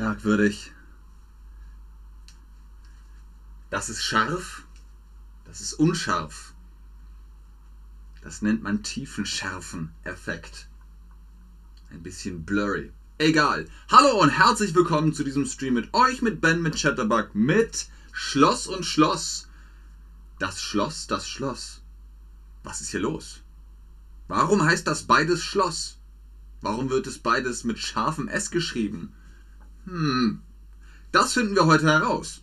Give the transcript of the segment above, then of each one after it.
Merkwürdig. Das ist scharf, das ist unscharf. Das nennt man Tiefenschärfen-Effekt. Ein bisschen blurry. Egal. Hallo und herzlich willkommen zu diesem Stream mit euch, mit Ben, mit Chatterbug, mit Schloss und Schloss. Das Schloss, das Schloss. Was ist hier los? Warum heißt das beides Schloss? Warum wird es beides mit scharfem S geschrieben? Hm, das finden wir heute heraus.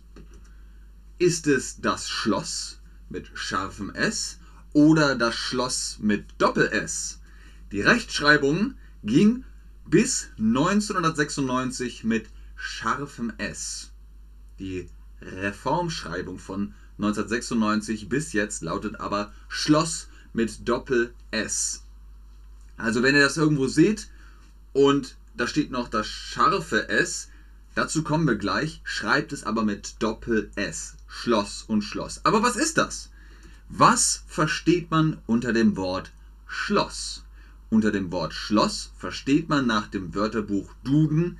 Ist es das Schloss mit scharfem S oder das Schloss mit Doppel-S? Die Rechtschreibung ging bis 1996 mit scharfem S. Die Reformschreibung von 1996 bis jetzt lautet aber Schloss mit Doppel-S. Also wenn ihr das irgendwo seht und da steht noch das scharfe S, dazu kommen wir gleich, schreibt es aber mit Doppel-S. Schloss und Schloss. Aber was ist das? Was versteht man unter dem Wort Schloss? Unter dem Wort Schloss versteht man nach dem Wörterbuch Duden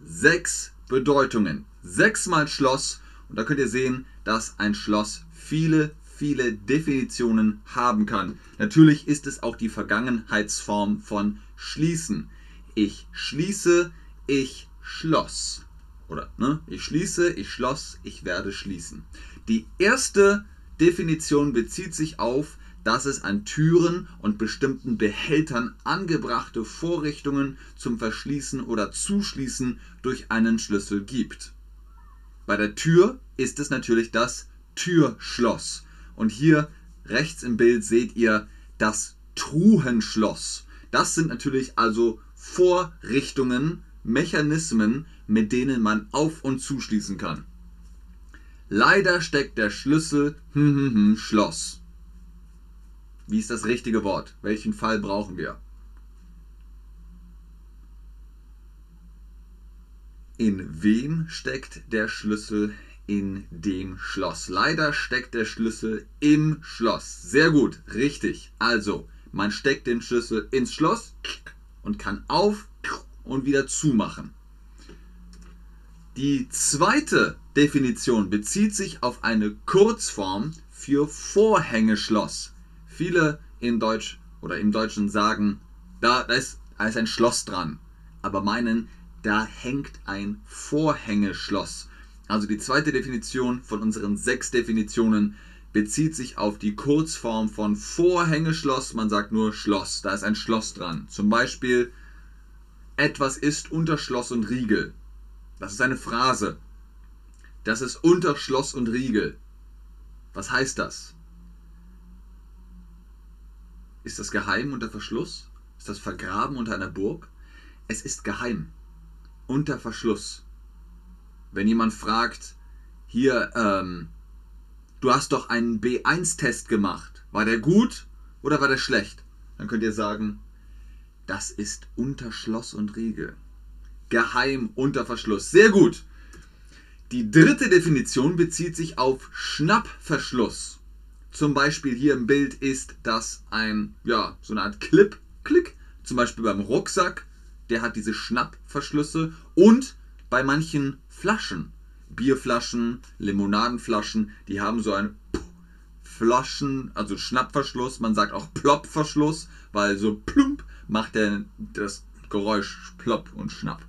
sechs Bedeutungen. Sechsmal Schloss und da könnt ihr sehen, dass ein Schloss viele, viele Definitionen haben kann. Natürlich ist es auch die Vergangenheitsform von schließen. Ich schließe, ich schloss. Oder, ne? Ich schließe, ich schloss, ich werde schließen. Die erste Definition bezieht sich auf, dass es an Türen und bestimmten Behältern angebrachte Vorrichtungen zum Verschließen oder Zuschließen durch einen Schlüssel gibt. Bei der Tür ist es natürlich das Türschloss. Und hier rechts im Bild seht ihr das Truhenschloss. Das sind natürlich also Vorrichtungen, Mechanismen, mit denen man auf und zuschließen kann. Leider steckt der Schlüssel hm, hm, hm, Schloss. Wie ist das richtige Wort? Welchen Fall brauchen wir? In wem steckt der Schlüssel in dem Schloss? Leider steckt der Schlüssel im Schloss. Sehr gut, richtig. Also, man steckt den Schlüssel ins Schloss und kann auf und wieder zumachen. Die zweite Definition bezieht sich auf eine Kurzform für Vorhängeschloss. Viele in Deutsch oder im Deutschen sagen, da, ist, da ist ein Schloss dran, aber meinen, da hängt ein Vorhängeschloss. Also die zweite Definition von unseren sechs Definitionen bezieht sich auf die Kurzform von Vorhängeschloss. Man sagt nur Schloss, da ist ein Schloss dran. Zum Beispiel, etwas ist unter Schloss und Riegel. Das ist eine Phrase. Das ist unter Schloss und Riegel. Was heißt das? Ist das geheim unter Verschluss? Ist das vergraben unter einer Burg? Es ist geheim unter Verschluss. Wenn jemand fragt, hier, ähm, du hast doch einen B1-Test gemacht, war der gut oder war der schlecht? Dann könnt ihr sagen, das ist unter Schloss und Riegel. Geheim unter Verschluss. Sehr gut. Die dritte Definition bezieht sich auf Schnappverschluss. Zum Beispiel hier im Bild ist das ein, ja, so eine Art Clip, Klick, zum Beispiel beim Rucksack der hat diese Schnappverschlüsse und bei manchen Flaschen, Bierflaschen, Limonadenflaschen, die haben so einen Flaschen, also Schnappverschluss, man sagt auch Ploppverschluss, weil so plump macht er das Geräusch plopp und schnapp.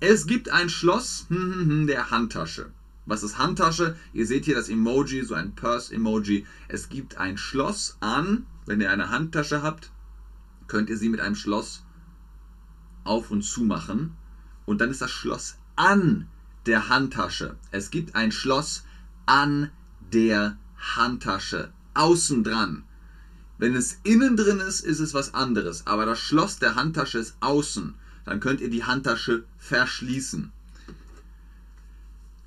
Es gibt ein Schloss hm, hm, hm, der Handtasche. Was ist Handtasche? Ihr seht hier das Emoji, so ein Purse-Emoji. Es gibt ein Schloss an, wenn ihr eine Handtasche habt, könnt ihr sie mit einem Schloss auf und zu machen. Und dann ist das Schloss an der Handtasche. Es gibt ein Schloss an der Handtasche. Außen dran. Wenn es innen drin ist, ist es was anderes. Aber das Schloss der Handtasche ist außen. Dann könnt ihr die Handtasche verschließen.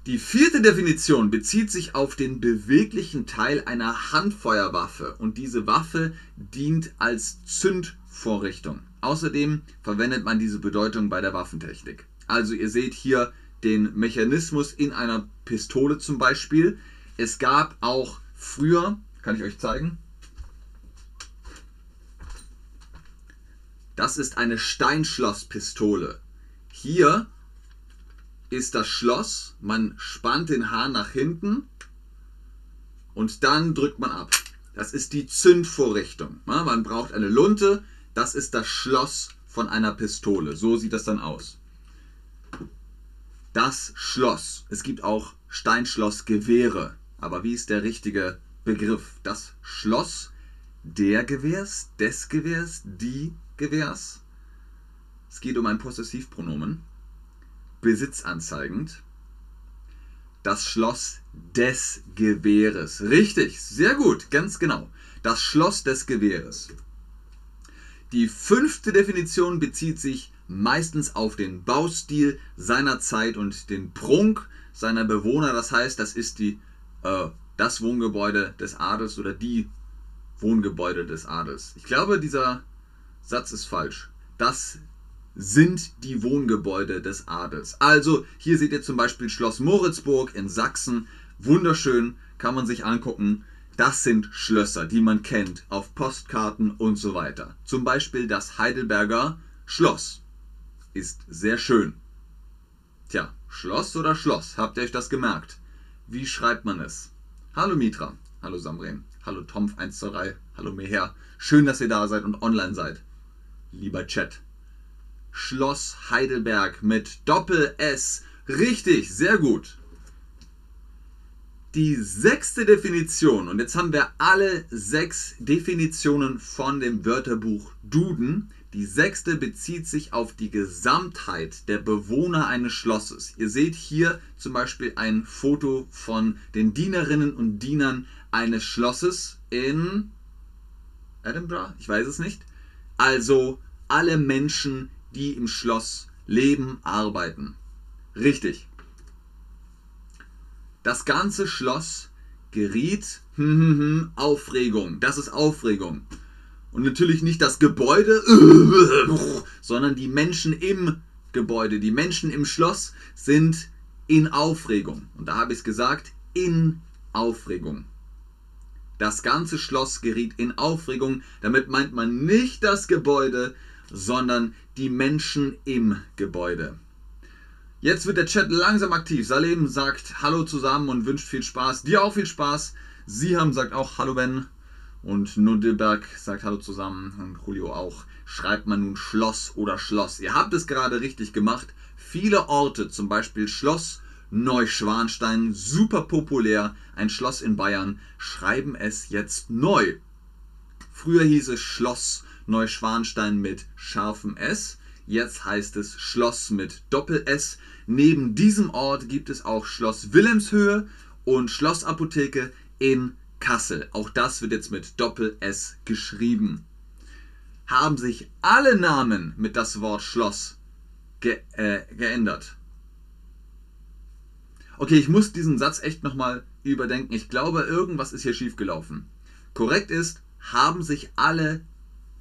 Die vierte Definition bezieht sich auf den beweglichen Teil einer Handfeuerwaffe und diese Waffe dient als Zündvorrichtung. Außerdem verwendet man diese Bedeutung bei der Waffentechnik. Also ihr seht hier den Mechanismus in einer Pistole zum Beispiel. Es gab auch früher, kann ich euch zeigen, das ist eine Steinschlosspistole. Hier ist das Schloss. Man spannt den Hahn nach hinten und dann drückt man ab. Das ist die Zündvorrichtung. Man braucht eine Lunte. Das ist das Schloss von einer Pistole. So sieht das dann aus. Das Schloss. Es gibt auch Steinschlossgewehre. Aber wie ist der richtige Begriff? Das Schloss der Gewehrs, des Gewehrs, die Gewehrs. Es geht um ein Possessivpronomen. Besitzanzeigend. Das Schloss des Gewehres. Richtig, sehr gut, ganz genau. Das Schloss des Gewehres. Die fünfte Definition bezieht sich meistens auf den Baustil seiner Zeit und den Prunk seiner Bewohner. Das heißt, das ist die, äh, das Wohngebäude des Adels oder die Wohngebäude des Adels. Ich glaube, dieser Satz ist falsch. Das sind die Wohngebäude des Adels. Also hier seht ihr zum Beispiel Schloss Moritzburg in Sachsen. Wunderschön, kann man sich angucken. Das sind Schlösser, die man kennt auf Postkarten und so weiter. Zum Beispiel das Heidelberger Schloss ist sehr schön. Tja, Schloss oder Schloss? Habt ihr euch das gemerkt? Wie schreibt man es? Hallo Mitra, hallo Samren, hallo Tomf123, hallo Meher. Schön, dass ihr da seid und online seid. Lieber Chat. Schloss Heidelberg mit Doppel S. Richtig, sehr gut. Die sechste Definition, und jetzt haben wir alle sechs Definitionen von dem Wörterbuch Duden. Die sechste bezieht sich auf die Gesamtheit der Bewohner eines Schlosses. Ihr seht hier zum Beispiel ein Foto von den Dienerinnen und Dienern eines Schlosses in Edinburgh, ich weiß es nicht. Also alle Menschen, die im Schloss leben, arbeiten. Richtig. Das ganze Schloss geriet hm, Aufregung. Das ist Aufregung. Und natürlich nicht das Gebäude, sondern die Menschen im Gebäude, die Menschen im Schloss sind in Aufregung. Und da habe ich es gesagt, in Aufregung. Das ganze Schloss geriet in Aufregung. Damit meint man nicht das Gebäude, sondern die Menschen im Gebäude. Jetzt wird der Chat langsam aktiv. Salem sagt Hallo zusammen und wünscht viel Spaß. Dir auch viel Spaß. Siham sagt auch Hallo Ben. Und Nudelberg sagt Hallo zusammen. Und Julio auch. Schreibt man nun Schloss oder Schloss. Ihr habt es gerade richtig gemacht. Viele Orte, zum Beispiel Schloss Neuschwanstein, super populär, ein Schloss in Bayern, schreiben es jetzt neu. Früher hieß es Schloss Neuschwanstein mit scharfem S. Jetzt heißt es Schloss mit Doppel S. Neben diesem Ort gibt es auch Schloss Wilhelmshöhe und Schlossapotheke in Kassel. Auch das wird jetzt mit Doppel S geschrieben. Haben sich alle Namen mit das Wort Schloss ge äh, geändert? Okay, ich muss diesen Satz echt nochmal überdenken. Ich glaube, irgendwas ist hier schiefgelaufen. Korrekt ist, haben sich alle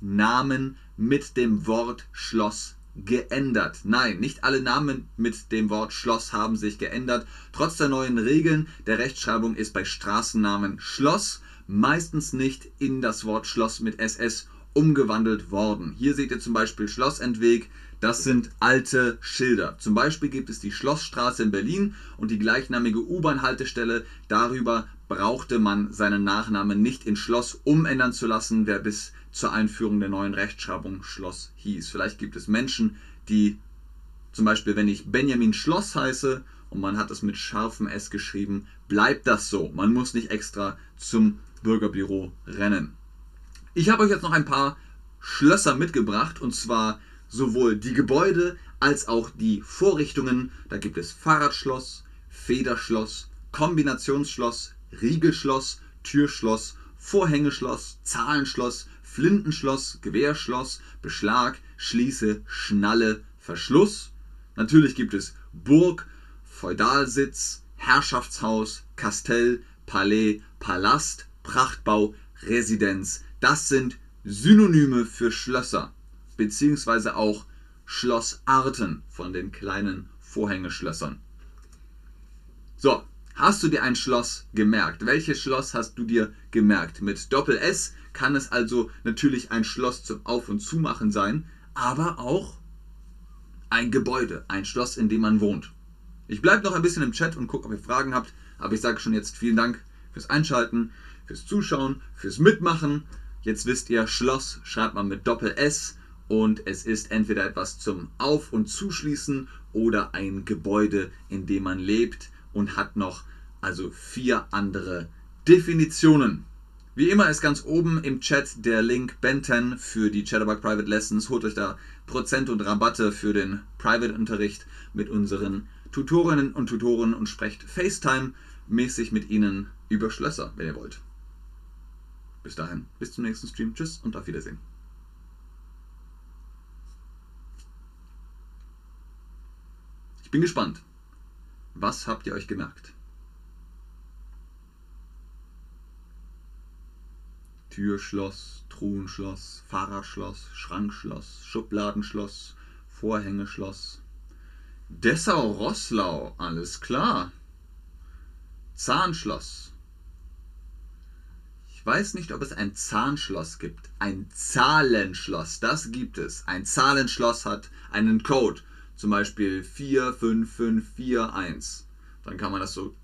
Namen mit dem Wort Schloss geändert. Nein, nicht alle Namen mit dem Wort Schloss haben sich geändert. Trotz der neuen Regeln der Rechtschreibung ist bei Straßennamen Schloss meistens nicht in das Wort Schloss mit SS umgewandelt worden. Hier seht ihr zum Beispiel Schlossentweg. Das sind alte Schilder. Zum Beispiel gibt es die Schlossstraße in Berlin und die gleichnamige U-Bahn-Haltestelle. Darüber brauchte man seinen Nachnamen nicht in Schloss umändern zu lassen, wer bis zur Einführung der neuen Rechtschreibung Schloss hieß. Vielleicht gibt es Menschen, die zum Beispiel, wenn ich Benjamin Schloss heiße und man hat es mit scharfem S geschrieben, bleibt das so. Man muss nicht extra zum Bürgerbüro rennen. Ich habe euch jetzt noch ein paar Schlösser mitgebracht und zwar sowohl die Gebäude als auch die Vorrichtungen. Da gibt es Fahrradschloss, Federschloss, Kombinationsschloss, Riegelschloss, Türschloss, Vorhängeschloss, Zahlenschloss, Flintenschloss, Gewehrschloss, Beschlag, Schließe, Schnalle, Verschluss. Natürlich gibt es Burg, Feudalsitz, Herrschaftshaus, Kastell, Palais, Palast, Prachtbau, Residenz. Das sind Synonyme für Schlösser, beziehungsweise auch Schlossarten von den kleinen Vorhängeschlössern. So, hast du dir ein Schloss gemerkt? Welches Schloss hast du dir gemerkt? Mit Doppel S kann es also natürlich ein Schloss zum Auf- und Zumachen sein, aber auch ein Gebäude, ein Schloss, in dem man wohnt. Ich bleibe noch ein bisschen im Chat und gucke, ob ihr Fragen habt. Aber ich sage schon jetzt vielen Dank fürs Einschalten, fürs Zuschauen, fürs Mitmachen. Jetzt wisst ihr, Schloss schreibt man mit Doppel-S und es ist entweder etwas zum Auf- und Zuschließen oder ein Gebäude, in dem man lebt und hat noch also vier andere Definitionen. Wie immer ist ganz oben im Chat der Link Ben10 für die Chatterbug Private Lessons. Holt euch da Prozent und Rabatte für den Private-Unterricht mit unseren Tutorinnen und Tutoren und sprecht FaceTime-mäßig mit ihnen über Schlösser, wenn ihr wollt. Bis dahin, bis zum nächsten Stream. Tschüss und auf Wiedersehen. Bin gespannt. Was habt ihr euch gemerkt? Türschloss, Truhenschloss, Fahrerschloss, Schrankschloss, Schubladenschloss, Vorhängeschloss. Dessau-Rosslau, alles klar. Zahnschloss. Ich weiß nicht, ob es ein Zahnschloss gibt. Ein Zahlenschloss, das gibt es. Ein Zahlenschloss hat einen Code. Zum Beispiel 45541. Dann kann man das so.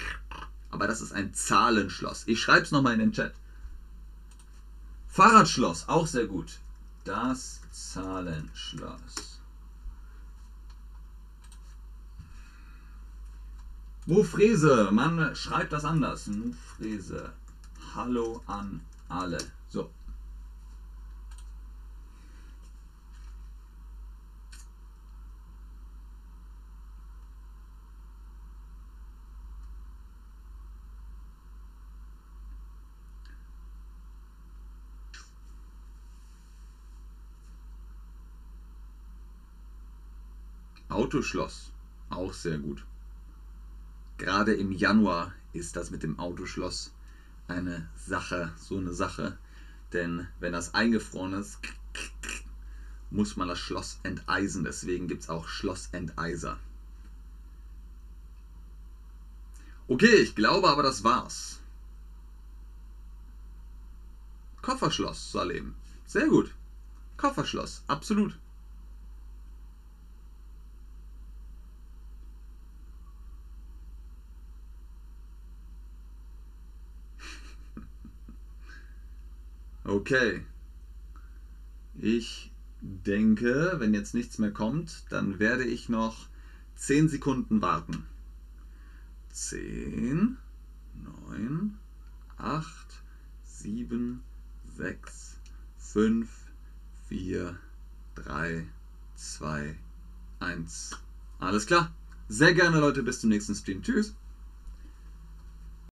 Aber das ist ein Zahlenschloss. Ich schreibe es nochmal in den Chat. Fahrradschloss, auch sehr gut. Das Zahlenschloss. Mufrese, man schreibt das anders. Mufrese. Hallo an alle. So. Autoschloss, auch sehr gut. Gerade im Januar ist das mit dem Autoschloss eine Sache, so eine Sache. Denn wenn das eingefroren ist, muss man das Schloss enteisen. Deswegen gibt es auch Schlossenteiser. Okay, ich glaube aber, das war's. Kofferschloss, Salem. Sehr gut. Kofferschloss, absolut. Okay. Ich denke, wenn jetzt nichts mehr kommt, dann werde ich noch 10 Sekunden warten. 10, 9, 8, 7, 6, 5, 4, 3, 2, 1. Alles klar. Sehr gerne, Leute. Bis zum nächsten Stream. Tschüss.